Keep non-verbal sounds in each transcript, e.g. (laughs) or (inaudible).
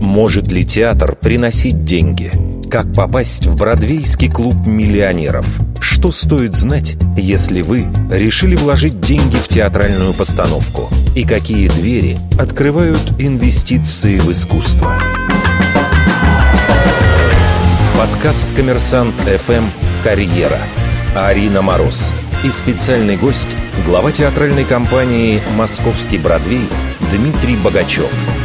Может ли театр приносить деньги? Как попасть в бродвейский клуб миллионеров? Что стоит знать, если вы решили вложить деньги в театральную постановку? И какие двери открывают инвестиции в искусство? Подкаст «Коммерсант ФМ. Карьера». Арина Мороз. И специальный гость – глава театральной компании «Московский Бродвей» Дмитрий Богачев –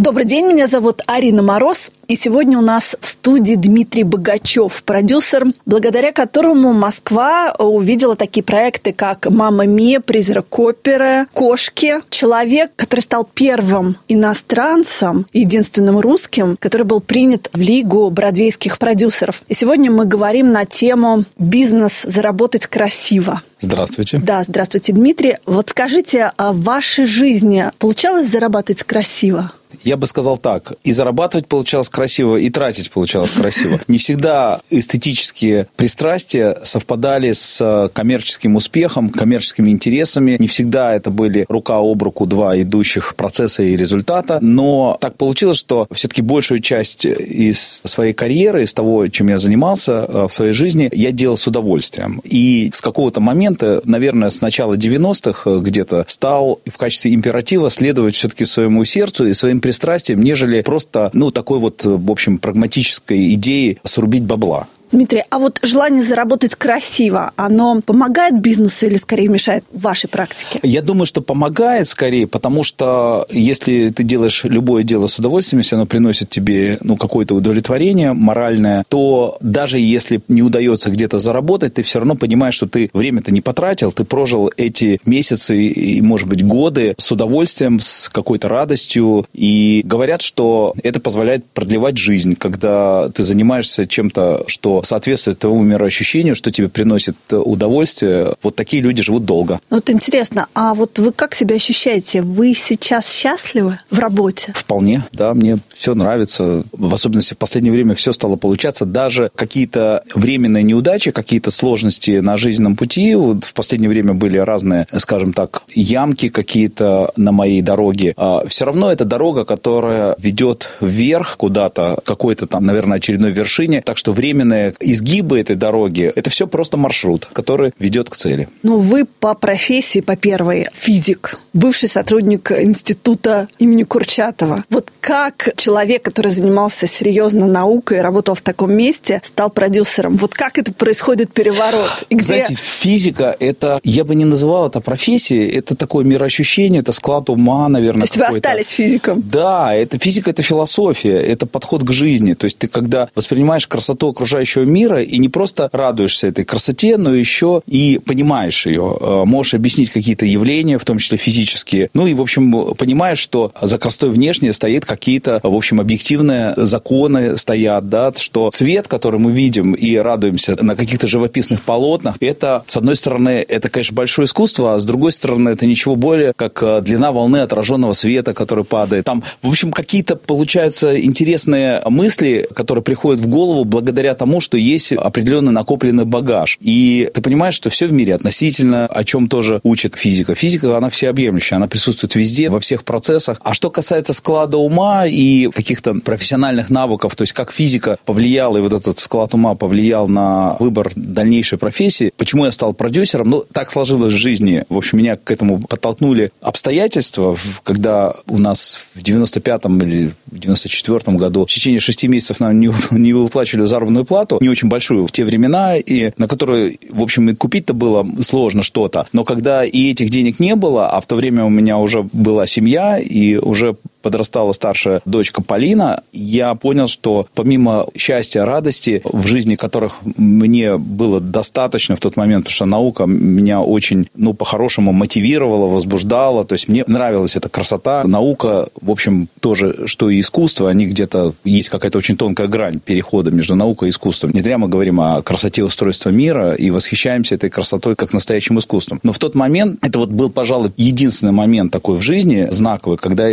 Добрый день, меня зовут Арина Мороз, и сегодня у нас в студии Дмитрий Богачев, продюсер, благодаря которому Москва увидела такие проекты, как «Мама Мия», «Призрак оперы», «Кошки». Человек, который стал первым иностранцем, единственным русским, который был принят в Лигу бродвейских продюсеров. И сегодня мы говорим на тему «Бизнес заработать красиво». Здравствуйте. Да, здравствуйте, Дмитрий. Вот скажите, а в вашей жизни получалось зарабатывать красиво? Я бы сказал так. И зарабатывать получалось красиво, и тратить получалось красиво. Не всегда эстетические пристрастия совпадали с коммерческим успехом, коммерческими интересами. Не всегда это были рука об руку два идущих процесса и результата. Но так получилось, что все-таки большую часть из своей карьеры, из того, чем я занимался э, в своей жизни, я делал с удовольствием. И с какого-то момента, наверное, с начала 90-х где-то, стал в качестве императива следовать все-таки своему сердцу и своим пристрастием, нежели просто, ну, такой вот, в общем, прагматической идеи срубить бабла. Дмитрий, а вот желание заработать красиво, оно помогает бизнесу или скорее мешает вашей практике? Я думаю, что помогает скорее, потому что если ты делаешь любое дело с удовольствием, если оно приносит тебе ну, какое-то удовлетворение моральное, то даже если не удается где-то заработать, ты все равно понимаешь, что ты время-то не потратил, ты прожил эти месяцы и, может быть, годы с удовольствием, с какой-то радостью. И говорят, что это позволяет продлевать жизнь, когда ты занимаешься чем-то, что соответствует твоему мироощущению, что тебе приносит удовольствие, вот такие люди живут долго. Вот интересно, а вот вы как себя ощущаете? Вы сейчас счастливы в работе? Вполне, да, мне все нравится. В особенности в последнее время все стало получаться. Даже какие-то временные неудачи, какие-то сложности на жизненном пути. Вот в последнее время были разные, скажем так, ямки какие-то на моей дороге. А все равно это дорога, которая ведет вверх куда-то, какой-то там, наверное, очередной вершине. Так что временные изгибы этой дороги, это все просто маршрут, который ведет к цели. Ну, вы по профессии, по первой, физик, бывший сотрудник института имени Курчатова. Вот как человек, который занимался серьезно наукой, работал в таком месте, стал продюсером? Вот как это происходит переворот? И где... Знаете, физика, это, я бы не называл это профессией, это такое мироощущение, это склад ума, наверное. То есть вы остались физиком? Да, это физика, это философия, это подход к жизни. То есть ты когда воспринимаешь красоту окружающего окружающего мира и не просто радуешься этой красоте, но еще и понимаешь ее, э, можешь объяснить какие-то явления, в том числе физические. Ну и, в общем, понимаешь, что за красотой внешне стоит какие-то, в общем, объективные законы стоят, да, что цвет, который мы видим и радуемся на каких-то живописных полотнах, это, с одной стороны, это, конечно, большое искусство, а с другой стороны, это ничего более, как э, длина волны отраженного света, который падает. Там, в общем, какие-то получаются интересные мысли, которые приходят в голову благодаря тому, что что есть определенный накопленный багаж. И ты понимаешь, что все в мире относительно, о чем тоже учит физика. Физика, она всеобъемлющая, она присутствует везде, во всех процессах. А что касается склада ума и каких-то профессиональных навыков, то есть как физика повлияла, и вот этот склад ума повлиял на выбор дальнейшей профессии, почему я стал продюсером, ну, так сложилось в жизни. В общем, меня к этому подтолкнули обстоятельства, когда у нас в 95-м или в 94-м году в течение шести месяцев нам не, (laughs) не выплачивали заработную плату, не очень большую в те времена, и на которую, в общем, и купить-то было сложно что-то. Но когда и этих денег не было, а в то время у меня уже была семья, и уже подрастала старшая дочка Полина, я понял, что помимо счастья, радости, в жизни которых мне было достаточно в тот момент, потому что наука меня очень, ну, по-хорошему мотивировала, возбуждала, то есть мне нравилась эта красота. Наука, в общем, тоже, что и искусство, они где-то, есть какая-то очень тонкая грань перехода между наукой и искусством. Не зря мы говорим о красоте устройства мира и восхищаемся этой красотой как настоящим искусством. Но в тот момент, это вот был, пожалуй, единственный момент такой в жизни, знаковый, когда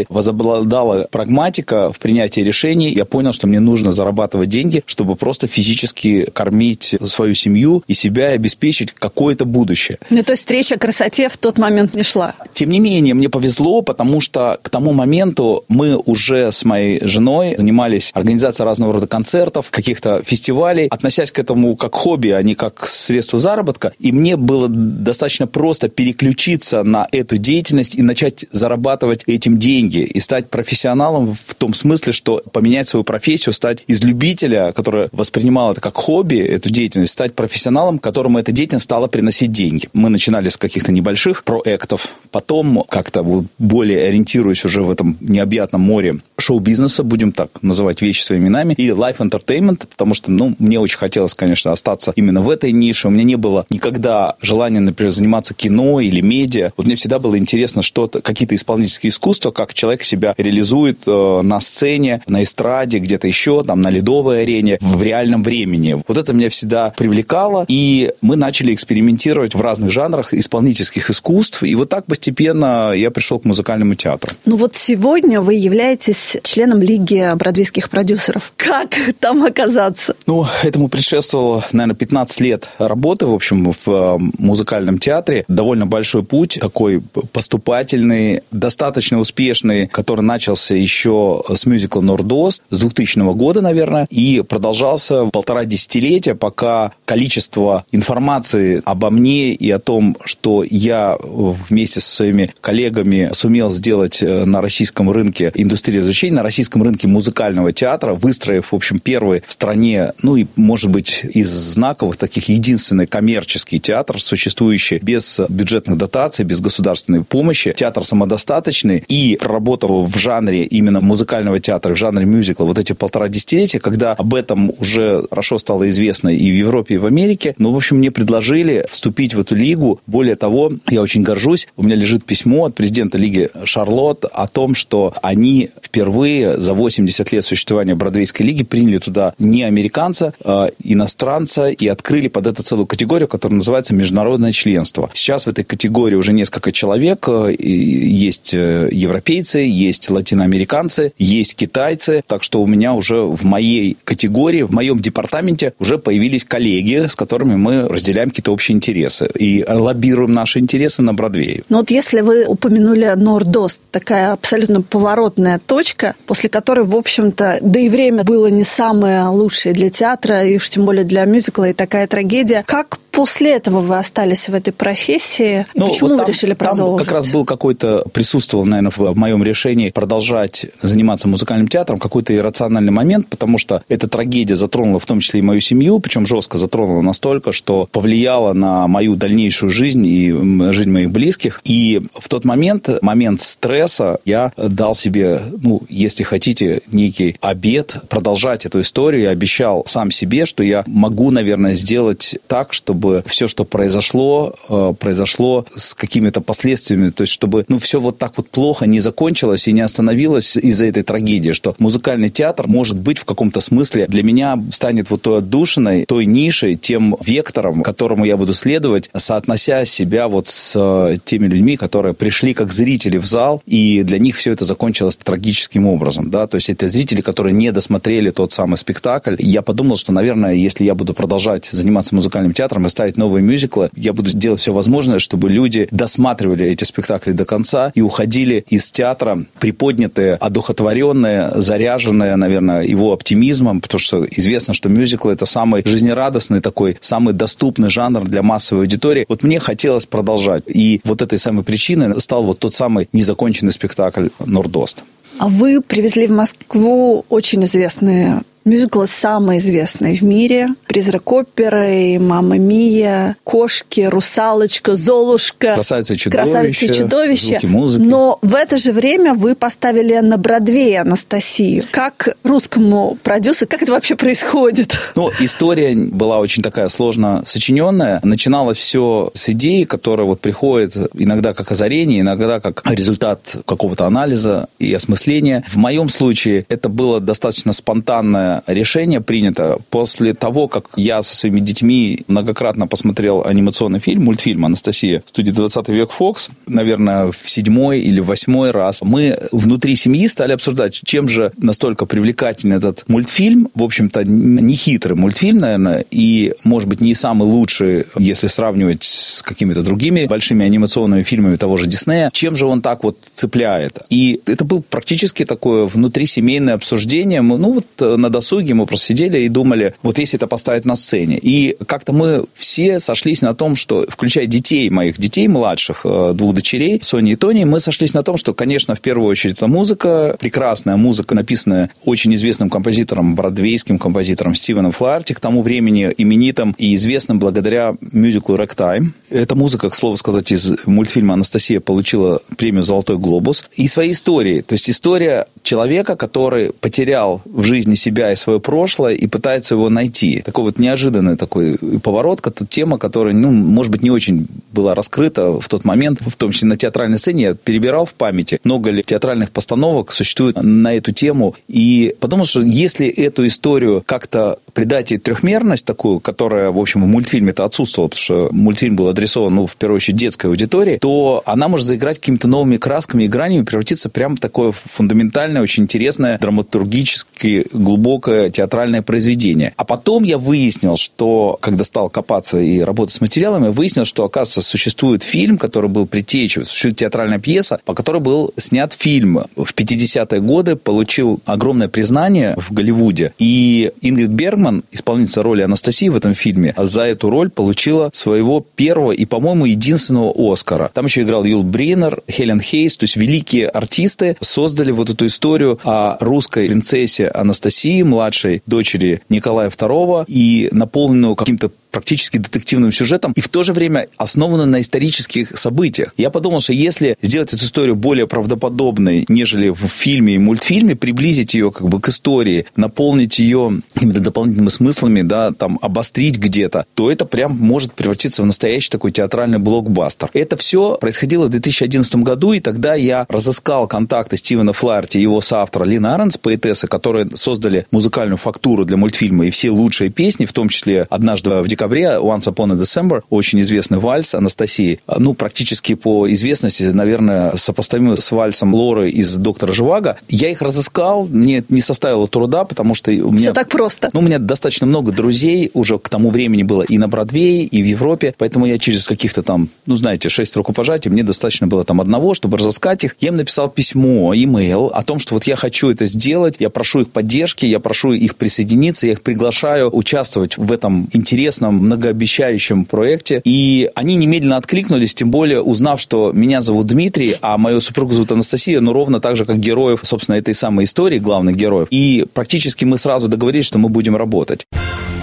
преобладала прагматика в принятии решений. Я понял, что мне нужно зарабатывать деньги, чтобы просто физически кормить свою семью и себя обеспечить какое-то будущее. Ну, то есть речь о красоте в тот момент не шла? Тем не менее, мне повезло, потому что к тому моменту мы уже с моей женой занимались организацией разного рода концертов, каких-то фестивалей, относясь к этому как хобби, а не как средство заработка. И мне было достаточно просто переключиться на эту деятельность и начать зарабатывать этим деньги и стать профессионалом в том смысле, что поменять свою профессию, стать из любителя, который воспринимал это как хобби, эту деятельность, стать профессионалом, которому эта деятельность стала приносить деньги. Мы начинали с каких-то небольших проектов, потом как-то более ориентируясь уже в этом необъятном море шоу-бизнеса, будем так называть вещи своими именами, и life entertainment, потому что, ну, мне очень хотелось, конечно, остаться именно в этой нише. У меня не было никогда желания, например, заниматься кино или медиа. Вот мне всегда было интересно что-то, какие-то исполнительские искусства, как человек себя реализует э, на сцене, на эстраде, где-то еще, там, на ледовой арене, в реальном времени. Вот это меня всегда привлекало, и мы начали экспериментировать в разных жанрах исполнительских искусств, и вот так постепенно я пришел к музыкальному театру. Ну вот сегодня вы являетесь членом Лиги бродвейских продюсеров. Как там оказаться? Ну, этому предшествовало, наверное, 15 лет работы, в общем, в э, музыкальном театре. Довольно большой путь, такой поступательный, достаточно успешный, который начался еще с мюзикла «Нордост» с 2000 года, наверное, и продолжался полтора десятилетия, пока количество информации обо мне и о том, что я вместе со своими коллегами сумел сделать э, на российском рынке индустрии развлечений, на российском рынке музыкального театра, выстроив, в общем, первый в стране, ну и, может быть, из знаковых таких единственный коммерческий театр, существующий без бюджетных дотаций, без государственной помощи, театр самодостаточный. И проработав в жанре именно музыкального театра, в жанре мюзикла вот эти полтора десятилетия, когда об этом уже хорошо стало известно и в Европе, и в Америке, ну, в общем, мне предложили вступить в эту лигу. Более того, я очень горжусь, у меня лежит письмо от президента лиги Шарлотт о том, что они впервые за 80 лет существования Бродвейской лиги приняли туда не американца, а иностранца и открыли под это целую категорию, которая называется международное членство. Сейчас в этой категории уже несколько человек. Э, есть э, европейцы, есть латиноамериканцы, есть китайцы. Так что у меня уже в моей категории, в моем департаменте уже появились коллеги, с которыми мы разделяем какие-то общие интересы и лоббируем наши интересы на Бродвее. Но вот если вы упомянули Нордост, такая абсолютно поворотная точка, после которой, в общем-то, да и время было не самое лучшее для театра, и уж тем более для мюзикла, и такая трагедия. Как после этого вы остались в этой профессии? Ну, Почему вот там, вы решили продолжить? Там как раз был какой-то, присутствовал, наверное, в моем решении продолжать заниматься музыкальным театром какой-то иррациональный момент, потому что эта трагедия затронула в том числе и мою семью, причем жестко затронула настолько, что повлияла на мою дальнейшую жизнь и жизнь моих близких. И в тот момент, момент стресса, я дал себе, ну, если хотите, некий обед продолжать эту историю. Я обещал сам себе, что я могу, наверное, сделать так, чтобы чтобы все, что произошло, э, произошло с какими-то последствиями, то есть чтобы ну, все вот так вот плохо не закончилось и не остановилось из-за этой трагедии, что музыкальный театр, может быть, в каком-то смысле для меня станет вот той отдушиной, той нишей, тем вектором, которому я буду следовать, соотнося себя вот с э, теми людьми, которые пришли как зрители в зал, и для них все это закончилось трагическим образом, да, то есть это зрители, которые не досмотрели тот самый спектакль. Я подумал, что, наверное, если я буду продолжать заниматься музыкальным театром и ставить новые мюзиклы, я буду делать все возможное, чтобы люди досматривали эти спектакли до конца и уходили из театра приподнятые, одухотворенные, заряженные, наверное, его оптимизмом, потому что известно, что мюзикл это самый жизнерадостный такой, самый доступный жанр для массовой аудитории. Вот мне хотелось продолжать. И вот этой самой причиной стал вот тот самый незаконченный спектакль «Нордост». А вы привезли в Москву очень известные Мюзиклы самые известные в мире. «Призрак оперы», «Мама Мия», «Кошки», «Русалочка», «Золушка». «Красавица и чудовище». «Красавица и чудовище». Но в это же время вы поставили на Бродвее Анастасию. Как русскому продюсеру, как это вообще происходит? Ну, история была очень такая сложно сочиненная. Начиналось все с идеи, которая вот приходит иногда как озарение, иногда как результат какого-то анализа и осмысления. В моем случае это было достаточно спонтанное решение принято после того, как я со своими детьми многократно посмотрел анимационный фильм, мультфильм «Анастасия» студии «20 век Фокс», наверное, в седьмой или восьмой раз, мы внутри семьи стали обсуждать, чем же настолько привлекательный этот мультфильм. В общем-то, не хитрый мультфильм, наверное, и, может быть, не самый лучший, если сравнивать с какими-то другими большими анимационными фильмами того же Диснея. Чем же он так вот цепляет? И это был практически такое внутрисемейное обсуждение. Мы, ну, вот э, на досуге мы просто сидели и думали, вот если это поставить на сцене. И как-то мы все сошлись на том, что, включая детей, моих детей младших, э, двух дочерей, Сони и Тони, мы сошлись на том, что, конечно, в первую очередь это музыка, прекрасная музыка, написанная очень известным композитором, бродвейским композитором Стивеном Флаерти, к тому времени именитым и известным благодаря мюзиклу «Рэктайм». Эта музыка, к слову сказать, из мультфильма «Анастасия» получила премию «Золотой глобус». И своей историей. То есть история человека, который потерял в жизни себя и свое прошлое и пытается его найти. Такой вот неожиданный такой поворот, тема, которая, ну, может быть, не очень была раскрыта в тот момент, в том числе на театральной сцене. Я перебирал в памяти, много ли театральных постановок существует на эту тему. И подумал, что если эту историю как-то придать ей трехмерность такую, которая, в общем, в мультфильме-то отсутствовала, потому что мультфильм был адресован, ну, в первую очередь, детской аудитории, то она может заиграть какими-то новыми красками и гранями, превратиться прямо в такое фундаментальное, очень интересное, драматургически глубокое театральное произведение. А потом я выяснил, что, когда стал копаться и работать с материалами, выяснил, что, оказывается, существует фильм, который был притечей, существует театральная пьеса, по которой был снят фильм. В 50-е годы получил огромное признание в Голливуде. И Ингрид Бергман, исполнительница роли Анастасии в этом фильме, за эту роль получила своего первого и, по-моему, единственного Оскара. Там еще играл Юл Бринер, Хелен Хейс, то есть великие артисты создали вот эту историю о русской принцессе Анастасии, младшей дочери Николая II, и наполненную каким-то практически детективным сюжетом и в то же время основана на исторических событиях. Я подумал, что если сделать эту историю более правдоподобной, нежели в фильме и мультфильме, приблизить ее как бы к истории, наполнить ее какими-то дополнительными смыслами, да, там, обострить где-то, то это прям может превратиться в настоящий такой театральный блокбастер. Это все происходило в 2011 году, и тогда я разыскал контакты Стивена Флаерти и его соавтора Лина Аренс, поэтесса, которые создали музыкальную фактуру для мультфильма и все лучшие песни, в том числе «Однажды в декабре», Once Upon a December, очень известный вальс Анастасии. Ну, практически по известности, наверное, сопоставимый с вальсом Лоры из «Доктора Живаго». Я их разыскал, мне не составило труда, потому что у меня... Все так просто. Ну, у меня достаточно много друзей уже к тому времени было и на Бродвее, и в Европе, поэтому я через каких-то там, ну, знаете, шесть рукопожатий, мне достаточно было там одного, чтобы разыскать их. Я им написал письмо, имейл о том, что вот я хочу это сделать, я прошу их поддержки, я прошу их присоединиться, я их приглашаю участвовать в этом интересном, многообещающем проекте. И они немедленно откликнулись, тем более узнав, что меня зовут Дмитрий, а мою супругу зовут Анастасия, но ровно так же, как героев, собственно, этой самой истории, главных героев. И практически мы сразу договорились, что мы будем работать.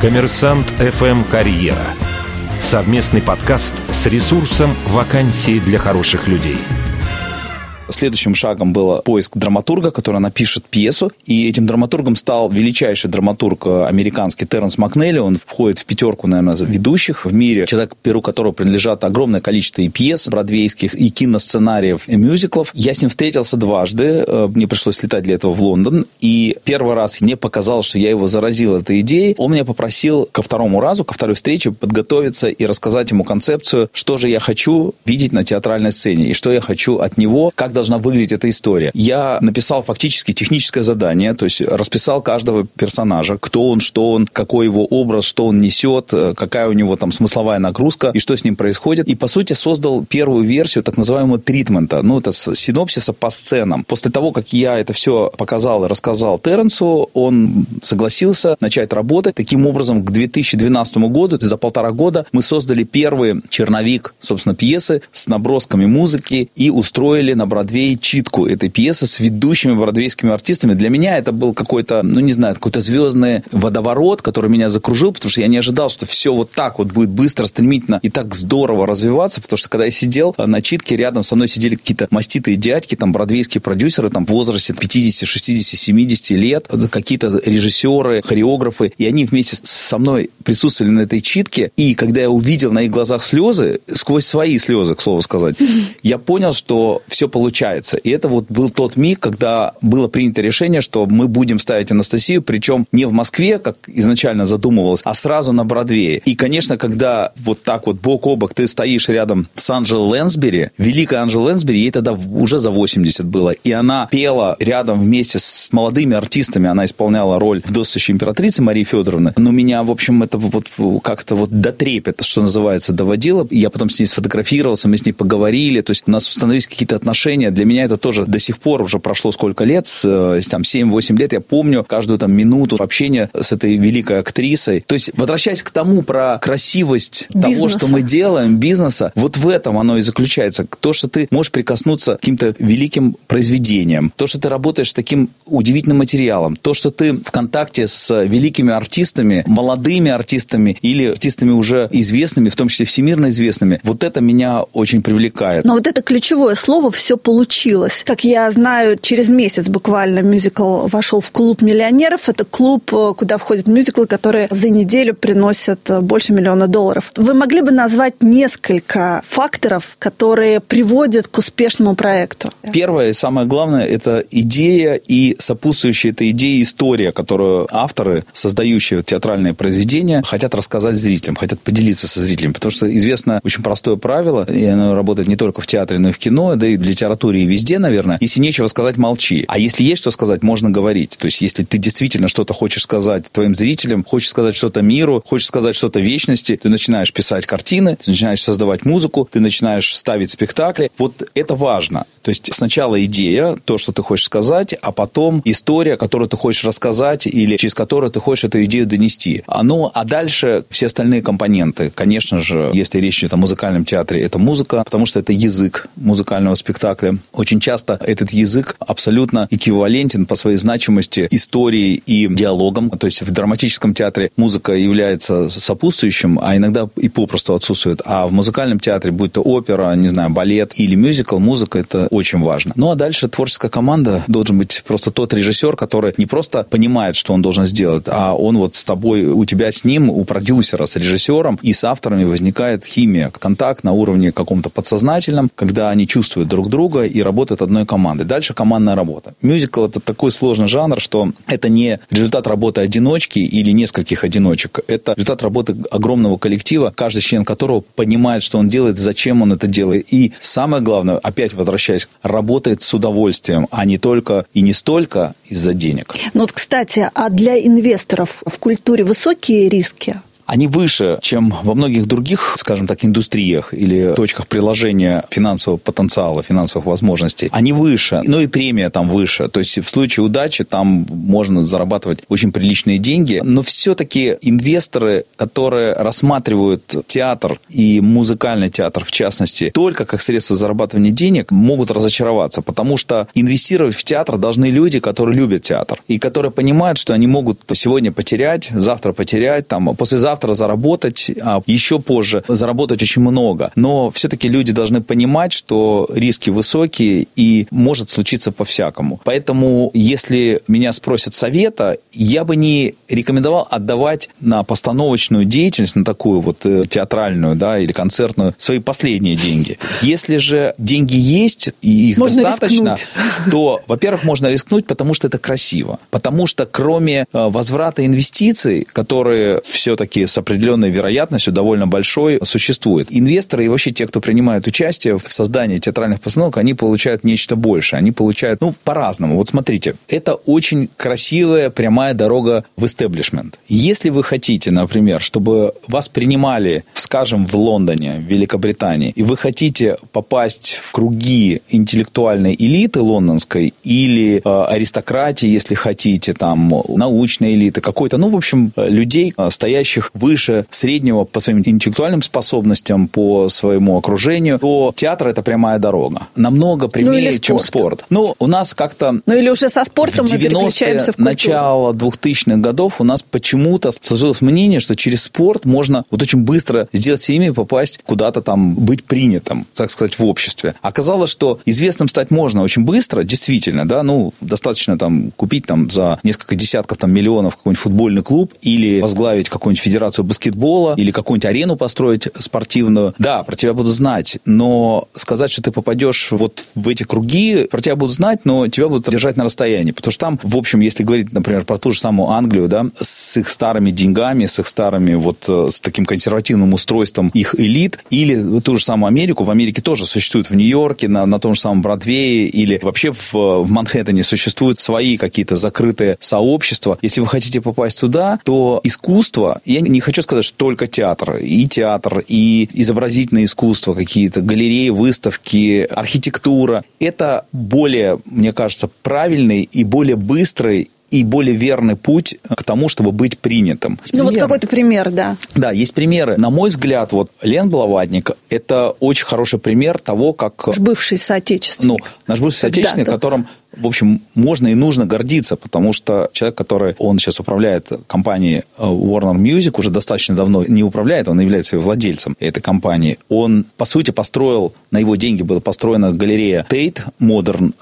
Коммерсант FM «Карьера». Совместный подкаст с ресурсом «Вакансии для хороших людей». Следующим шагом был поиск драматурга, который напишет пьесу. И этим драматургом стал величайший драматург э, американский Терренс Макнелли. Он входит в пятерку, наверное, ведущих в мире. Человек, перу которого принадлежат огромное количество и пьес бродвейских, и киносценариев, и мюзиклов. Я с ним встретился дважды. Э, мне пришлось летать для этого в Лондон. И первый раз мне показалось, что я его заразил этой идеей. Он меня попросил ко второму разу, ко второй встрече подготовиться и рассказать ему концепцию, что же я хочу видеть на театральной сцене, и что я хочу от него, как должна выглядеть эта история. Я написал фактически техническое задание, то есть расписал каждого персонажа, кто он, что он, какой его образ, что он несет, э, какая у него там смысловая нагрузка и что с ним происходит. И, по сути, создал первую версию так называемого тритмента, ну, это синопсиса по сценам. После того, как я это все показал и рассказал Терренсу, он согласился начать работать. Таким образом, к 2012 году, за полтора года, мы создали первый черновик, собственно, пьесы с набросками музыки и устроили на Бродвее Бродвей читку этой пьесы с ведущими бродвейскими артистами. Для меня это был какой-то, ну не знаю, какой-то звездный водоворот, который меня закружил, потому что я не ожидал, что все вот так вот будет быстро, стремительно и так здорово развиваться, потому что когда я сидел на читке, рядом со мной сидели какие-то маститые дядьки, там бродвейские продюсеры, там в возрасте 50, 60, 70 лет, какие-то режиссеры, хореографы, и они вместе со мной присутствовали на этой читке, и когда я увидел на их глазах слезы, сквозь свои слезы, к слову сказать, я понял, что все получилось получается. И это вот был тот миг, когда было принято решение, что мы будем ставить Анастасию, причем не в Москве, как изначально задумывалось, а сразу на Бродвее. И, конечно, когда вот так вот бок о бок ты стоишь рядом с Анджелой Лэнсбери, великая Анджела Лэнсбери, ей тогда уже за 80 было, и она пела рядом вместе с молодыми артистами, она исполняла роль вдовствующей императрицы Марии Федоровны. Но меня, в общем, это вот как-то вот до трепета, что называется, доводило. Я потом с ней сфотографировался, мы с ней поговорили, то есть у нас установились какие-то отношения. Для меня это тоже до сих пор уже прошло сколько лет, с, э, там 7-8 лет, я помню каждую там минуту общения с этой великой актрисой. То есть, возвращаясь к тому про красивость бизнеса. того, что мы делаем, бизнеса, вот в этом оно и заключается. То, что ты можешь прикоснуться к каким-то великим произведениям, то, что ты работаешь с таким удивительным материалом, то, что ты в контакте с великими артистами, молодыми артистами или артистами уже известными, в том числе всемирно известными, вот это меня очень привлекает. Но вот это ключевое слово «все получилось». Как я знаю, через месяц буквально мюзикл вошел в клуб миллионеров. Это клуб, э, куда входят мюзиклы, которые за неделю приносят э, больше миллиона долларов. Вы могли бы назвать несколько факторов, которые приводят к успешному проекту? Первое и самое главное – это идея и сопутствующая этой идее история, которую авторы, создающие театральные произведения, хотят рассказать зрителям, хотят поделиться со зрителями. Потому что известно очень простое правило, и оно работает не только в театре, но и в кино, да и в литературе, и везде, наверное. Если нечего сказать, молчи. А если есть что сказать, можно говорить. То есть, если ты действительно что-то хочешь сказать твоим зрителям, хочешь сказать что-то миру, хочешь сказать что-то вечности, ты начинаешь писать картины, ты начинаешь создавать музыку, ты начинаешь ставить спектакли. Вот это важно. То есть, сначала идея, то, что ты хочешь сказать, а потом история, которую ты хочешь рассказать или через которую ты хочешь эту идею донести. А, ну, а дальше все остальные компоненты. Конечно же, если речь идет о музыкальном театре, это музыка, потому что это язык музыкального спектакля. Очень часто этот язык абсолютно эквивалентен по своей значимости истории и диалогам. То есть в драматическом театре музыка является сопутствующим, а иногда и попросту отсутствует. А в музыкальном театре, будь то опера, не знаю, балет или мюзикл, музыка это очень важно. Ну а дальше творческая команда должен быть просто тот режиссер, который не просто понимает, что он должен сделать, а он вот с тобой, у тебя с ним, у продюсера, с режиссером и с авторами возникает химия, контакт на уровне каком-то подсознательном, когда они чувствуют друг друга и работают одной командой. Дальше командная работа. Мюзикл – это такой сложный жанр, что это не результат работы одиночки или нескольких одиночек. Это результат работы огромного коллектива, каждый член которого понимает, что он делает, зачем он это делает. И самое главное, опять возвращаясь, работает с удовольствием, а не только и не столько из-за денег. Ну вот, кстати, а для инвесторов в культуре высокие риски? Они выше, чем во многих других, скажем так, индустриях или точках приложения финансового потенциала, финансовых возможностей. Они выше, но и премия там выше. То есть в случае удачи там можно зарабатывать очень приличные деньги. Но все-таки инвесторы, которые рассматривают театр и музыкальный театр в частности только как средство зарабатывания денег, могут разочароваться, потому что инвестировать в театр должны люди, которые любят театр и которые понимают, что они могут сегодня потерять, завтра потерять, там, послезавтра завтра заработать, а еще позже заработать очень много. Но все-таки люди должны понимать, что риски высокие и может случиться по-всякому. Поэтому, если меня спросят совета, я бы не рекомендовал отдавать на постановочную деятельность, на такую вот э, театральную, да, или концертную, свои последние деньги. Если же деньги есть и их можно достаточно, рискнуть. (laughs) то, во-первых, можно рискнуть, потому что это красиво. Потому что кроме э, возврата инвестиций, которые все-таки с определенной вероятностью, довольно большой, существует. Инвесторы и вообще те, кто принимает участие в создании театральных постановок, они получают нечто большее. Они получают, ну, по-разному. Вот смотрите, это очень красивая прямая дорога в истеблишмент. Если вы хотите, например, чтобы вас принимали, скажем, в Лондоне, в Великобритании, и вы хотите попасть в круги интеллектуальной элиты лондонской или э, аристократии, если хотите, там, научной элиты, какой-то, ну, в общем, людей, э, стоящих выше среднего по своим интеллектуальным способностям, по своему окружению, то театр – это прямая дорога. Намного прямее, ну, чем спорт. Ну, у нас как-то... Ну, или уже со спортом мы переключаемся в культуру. начало 2000-х годов у нас почему-то сложилось мнение, что через спорт можно вот очень быстро сделать себе имя и попасть куда-то там, быть принятым, так сказать, в обществе. Оказалось, что известным стать можно очень быстро, действительно, да, ну, достаточно там купить там за несколько десятков там миллионов какой-нибудь футбольный клуб или возглавить какой-нибудь федеральный федерацию баскетбола или какую-нибудь арену построить спортивную, да, про тебя будут знать, но сказать, что ты попадешь вот в эти круги, про тебя будут знать, но тебя будут держать на расстоянии, потому что там, в общем, если говорить, например, про ту же самую Англию, да, с их старыми деньгами, с их старыми вот э, с таким консервативным устройством их элит, или ту же самую Америку, в Америке тоже существует в Нью-Йорке, на, на том же самом Бродвее, или вообще в, в Манхэттене существуют свои какие-то закрытые сообщества. Если вы хотите попасть туда, то искусство, я хочу сказать, что только театр, и театр, и изобразительное искусство, какие-то галереи, выставки, архитектура, это более, мне кажется, правильный и более быстрый и более верный путь к тому, чтобы быть принятым. Ну, вот какой-то пример, да. Да, есть примеры. На мой взгляд, вот Лен Блаватник – это очень хороший пример того, как... Наш бывший соотечественник. Ну, наш бывший соотечественник, которым в общем, можно и нужно гордиться, потому что человек, который, он сейчас управляет компанией э, Warner Music, уже достаточно давно не управляет, он является владельцем этой компании. Он, по сути, построил, на его деньги была построена галерея Tate Modern,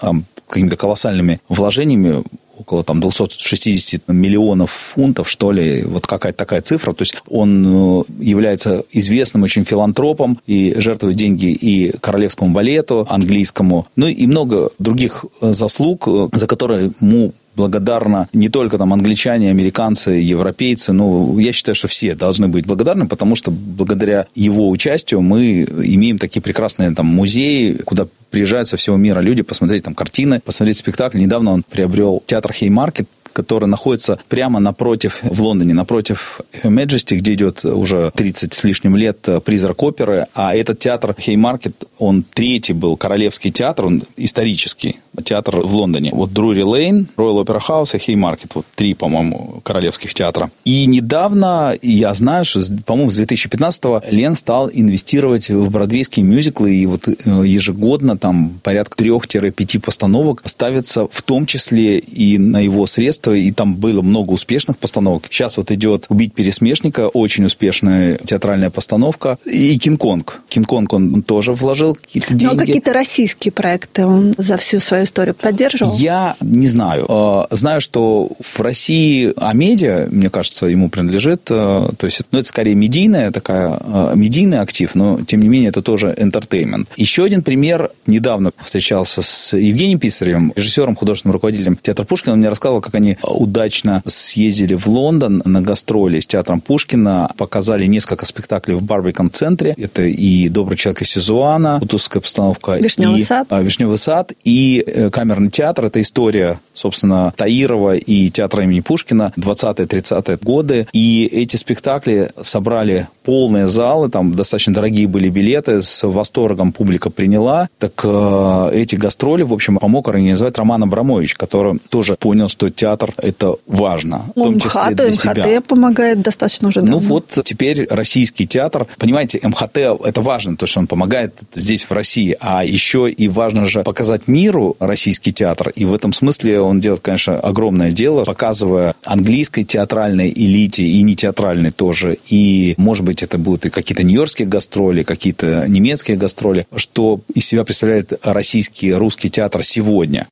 какими-то колоссальными вложениями около там 260 миллионов фунтов, что ли, вот какая-то такая цифра. То есть он э, является известным очень филантропом и жертвует деньги и королевскому балету английскому, ну и много других э, заслуг, э, за которые ему благодарна не только там англичане, американцы, европейцы, но я считаю, что все должны быть благодарны, потому что благодаря его участию мы имеем такие прекрасные там музеи, куда приезжают со всего мира люди посмотреть там картины, посмотреть спектакль. Недавно он приобрел театр Хеймаркет, который находится прямо напротив, в Лондоне, напротив Majesty, где идет уже 30 с лишним лет «Призрак оперы», а этот театр Haymarket, он третий был королевский театр, он исторический театр в Лондоне. Вот Друри Лейн, Royal Opera House и Haymarket, вот три, по-моему, королевских театра. И недавно, я знаю, что, по-моему, с 2015-го Лен стал инвестировать в бродвейские мюзиклы, и вот э, ежегодно там порядка трех-пяти постановок ставится в том числе и на его средства творчество, и там было много успешных постановок. Сейчас вот идет «Убить пересмешника», очень успешная театральная постановка. И «Кинг-Конг». «Кинг-Конг» он тоже вложил какие-то деньги. Ну, а какие-то российские проекты он за всю свою историю поддерживал? Я не знаю. А, знаю, что в России Амедиа, мне кажется, ему принадлежит. А, то есть, ну, это скорее медийная такая, медийный актив, но, тем не менее, это тоже entertainment. Еще один пример. Недавно встречался с Евгением Писаревым, режиссером, художественным руководителем театра Пушкина. Он мне рассказывал, как они удачно съездили в Лондон на гастроли с театром Пушкина, показали несколько спектаклей в Барбикон-центре. Это и «Добрый человек из Сизуана», «Утузская постановка». «Вишневый и, сад». А, «Вишневый сад» и э, камерный театр. Это история, собственно, Таирова и театра имени Пушкина 20-30-е годы. И эти спектакли собрали полные залы, там достаточно дорогие были билеты, с восторгом публика приняла. Так э, эти гастроли, в общем, помог организовать Роман Абрамович, который тоже понял, что театр – это важно. В том числе МХТ, для МХТ себя. помогает достаточно уже давно. Ну вот теперь российский театр. Понимаете, МХТ – это важно, то, что он помогает здесь, в России. А еще и важно же показать миру российский театр. И в этом смысле он делает, конечно, огромное дело, показывая английской театральной элите и не театральной тоже. И, может быть, быть, это будут и какие-то нью-йоркские гастроли, какие-то немецкие гастроли, что из себя представляет российский, русский театр сегодня.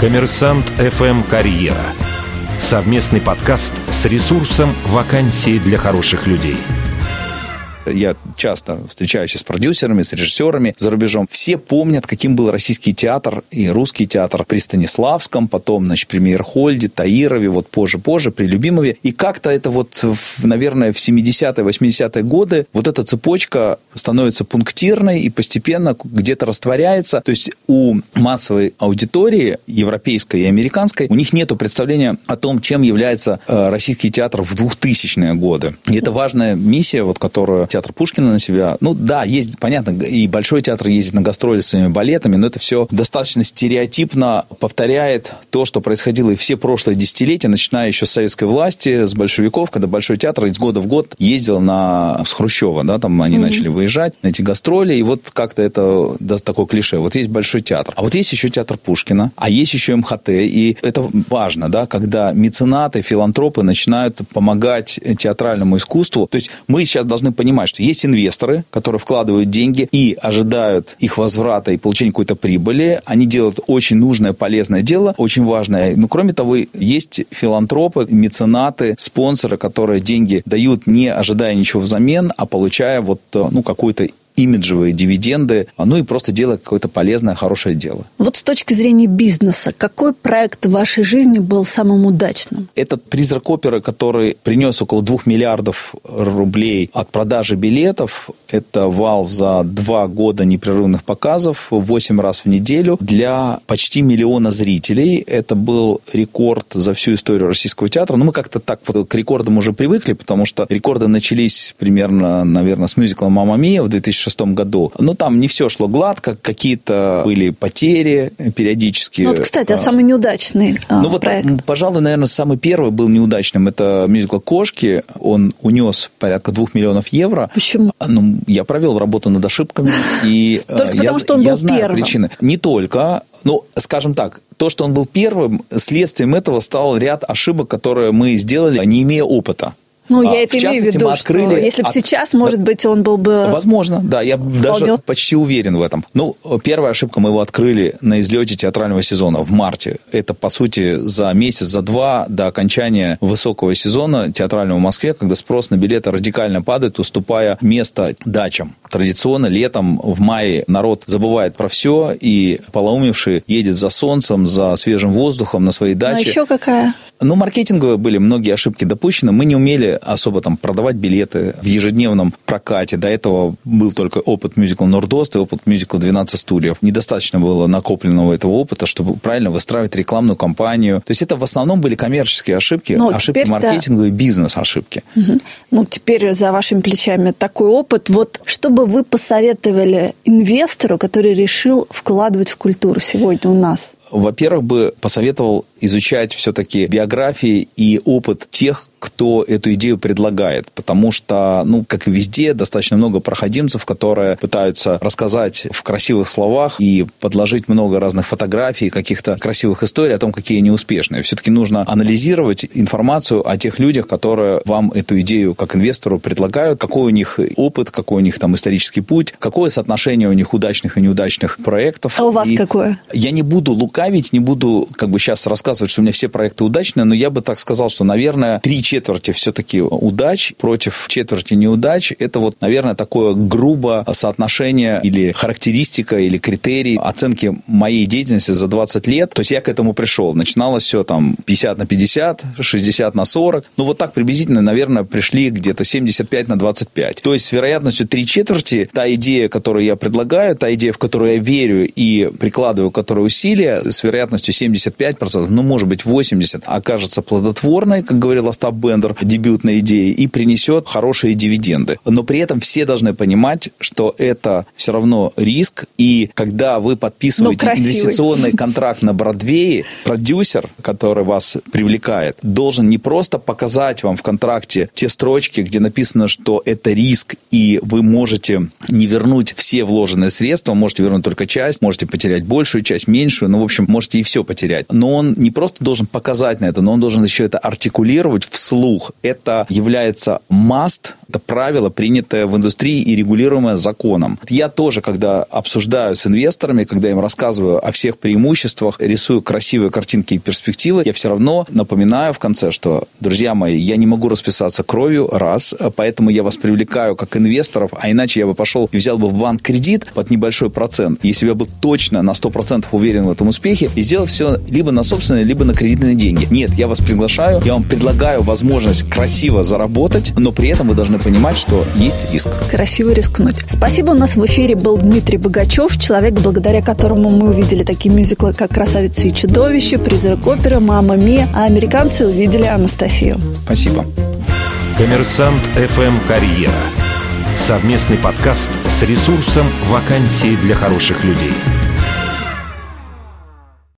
Коммерсант FM Карьера. Совместный подкаст с ресурсом «Вакансии для хороших людей». Я часто встречаюсь с продюсерами, с режиссерами за рубежом. Все помнят, каким был российский театр и русский театр при Станиславском, потом, значит, при Мейерхольде, Таирове, вот позже-позже, при Любимове. И как-то это вот, наверное, в 70-е, 80-е годы вот эта цепочка становится пунктирной и постепенно где-то растворяется. То есть у массовой аудитории, европейской и американской, у них нет представления о том, чем является э, российский театр в 2000-е годы. И это важная миссия, вот, которую театр Пушкина на себя. Ну да, есть, понятно, и Большой театр ездит на гастроли с своими балетами, но это все достаточно стереотипно повторяет то, что происходило и все прошлые десятилетия, начиная еще с советской власти, с большевиков, когда Большой театр из года в год ездил на с Хрущева, да, там они mm-hmm. начали выезжать на эти гастроли, и вот как-то это да, такое клише. Вот есть Большой театр, а вот есть еще театр Пушкина, а есть еще МХТ, и это важно, да, когда меценаты, филантропы начинают помогать театральному искусству. То есть мы сейчас должны понимать, понимать, что есть инвесторы, которые вкладывают деньги и ожидают их возврата и получения какой-то прибыли. Они делают очень нужное, полезное дело, очень важное. Но кроме того, есть филантропы, меценаты, спонсоры, которые деньги дают, не ожидая ничего взамен, а получая вот ну, какую-то имиджевые дивиденды, ну и просто делая какое-то полезное, хорошее дело. Вот с точки зрения бизнеса, какой проект в вашей жизни был самым удачным? Этот «Призрак оперы», который принес около двух миллиардов рублей от продажи билетов, это вал за два года непрерывных показов, 8 раз в неделю для почти миллиона зрителей. Это был рекорд за всю историю российского театра. Но мы как-то так вот к рекордам уже привыкли, потому что рекорды начались примерно, наверное, с мюзикла «Мама Мия» в 2006 2006 году. Но там не все шло гладко, какие-то были потери периодически. Ну, вот, кстати, а самый неудачный а, ну, вот, проект? Пожалуй, наверное, самый первый был неудачным. Это мюзикл «Кошки». Он унес порядка двух миллионов евро. Почему? Ну, я провел работу над ошибками. И (laughs) только я, потому, что он был первым. причины. Не только. Ну, скажем так, то, что он был первым, следствием этого стал ряд ошибок, которые мы сделали, не имея опыта. Ну, я а, это имею в виду, открыли... что если бы от... сейчас, может быть, он был бы... Возможно, да, я вполне... даже почти уверен в этом. Ну, первая ошибка, мы его открыли на излете театрального сезона в марте. Это, по сути, за месяц, за два до окончания высокого сезона театрального в Москве, когда спрос на билеты радикально падает, уступая место дачам. Традиционно летом в мае народ забывает про все, и полоумевший едет за солнцем, за свежим воздухом на своей даче. А еще какая? Ну, маркетинговые были многие ошибки допущены. Мы не умели особо там продавать билеты в ежедневном прокате. До этого был только опыт мюзикла «Нордост» и опыт мюзикла «12 стульев». Недостаточно было накопленного этого опыта, чтобы правильно выстраивать рекламную кампанию. То есть это в основном были коммерческие ошибки, ну, ошибки маркетинговые, да. бизнес-ошибки. Угу. Ну, теперь за вашими плечами такой опыт. Вот что бы вы посоветовали инвестору, который решил вкладывать в культуру сегодня у нас? Во-первых, бы посоветовал изучать все-таки биографии и опыт тех, кто эту идею предлагает, потому что, ну, как и везде, достаточно много проходимцев, которые пытаются рассказать в красивых словах и подложить много разных фотографий, каких-то красивых историй о том, какие они успешные. Все-таки нужно анализировать информацию о тех людях, которые вам эту идею как инвестору предлагают, какой у них опыт, какой у них там исторический путь, какое соотношение у них удачных и неудачных проектов. А у вас и какое? Я не буду лукавить, не буду как бы сейчас рассказывать, что у меня все проекты удачные, но я бы так сказал, что, наверное, три четверти все-таки удач против четверти неудач. Это вот, наверное, такое грубо соотношение или характеристика, или критерий оценки моей деятельности за 20 лет. То есть я к этому пришел. Начиналось все там 50 на 50, 60 на 40. Ну, вот так приблизительно, наверное, пришли где-то 75 на 25. То есть с вероятностью три четверти та идея, которую я предлагаю, та идея, в которую я верю и прикладываю которую усилия, с вероятностью 75%, ну, может быть, 80%, окажется плодотворной, как говорил Остап Бендер, дебютной идеи, и принесет хорошие дивиденды. Но при этом все должны понимать, что это все равно риск, и когда вы подписываете инвестиционный контракт на Бродвее, продюсер, который вас привлекает, должен не просто показать вам в контракте те строчки, где написано, что это риск, и вы можете не вернуть все вложенные средства, можете вернуть только часть, можете потерять большую часть, меньшую, ну, в общем, можете и все потерять. Но он не просто должен показать на это, но он должен еще это артикулировать вслух. Это является must, это правило, принятое в индустрии и регулируемое законом. Я тоже, когда обсуждаю с инвесторами, когда им рассказываю о всех преимуществах, рисую красивые картинки и перспективы, я все равно напоминаю в конце, что, друзья мои, я не могу расписаться кровью, раз, поэтому я вас привлекаю как инвесторов, а иначе я бы пошел и взял бы в банк кредит под небольшой процент, если бы я был точно на 100% уверен в этом успехе, и сделал все либо на собственные, либо на кредитные деньги. Нет, я вас приглашаю, я вам предлагаю возможность красиво заработать, но при этом вы должны понимать, что есть риск. Красиво рискнуть. Спасибо. У нас в эфире был Дмитрий Богачев, человек, благодаря которому мы увидели такие мюзиклы, как «Красавица и чудовище», «Призрак оперы», «Мама Мия», а американцы увидели Анастасию. Спасибо. Коммерсант FM Карьера. Совместный подкаст с ресурсом «Вакансии для хороших людей».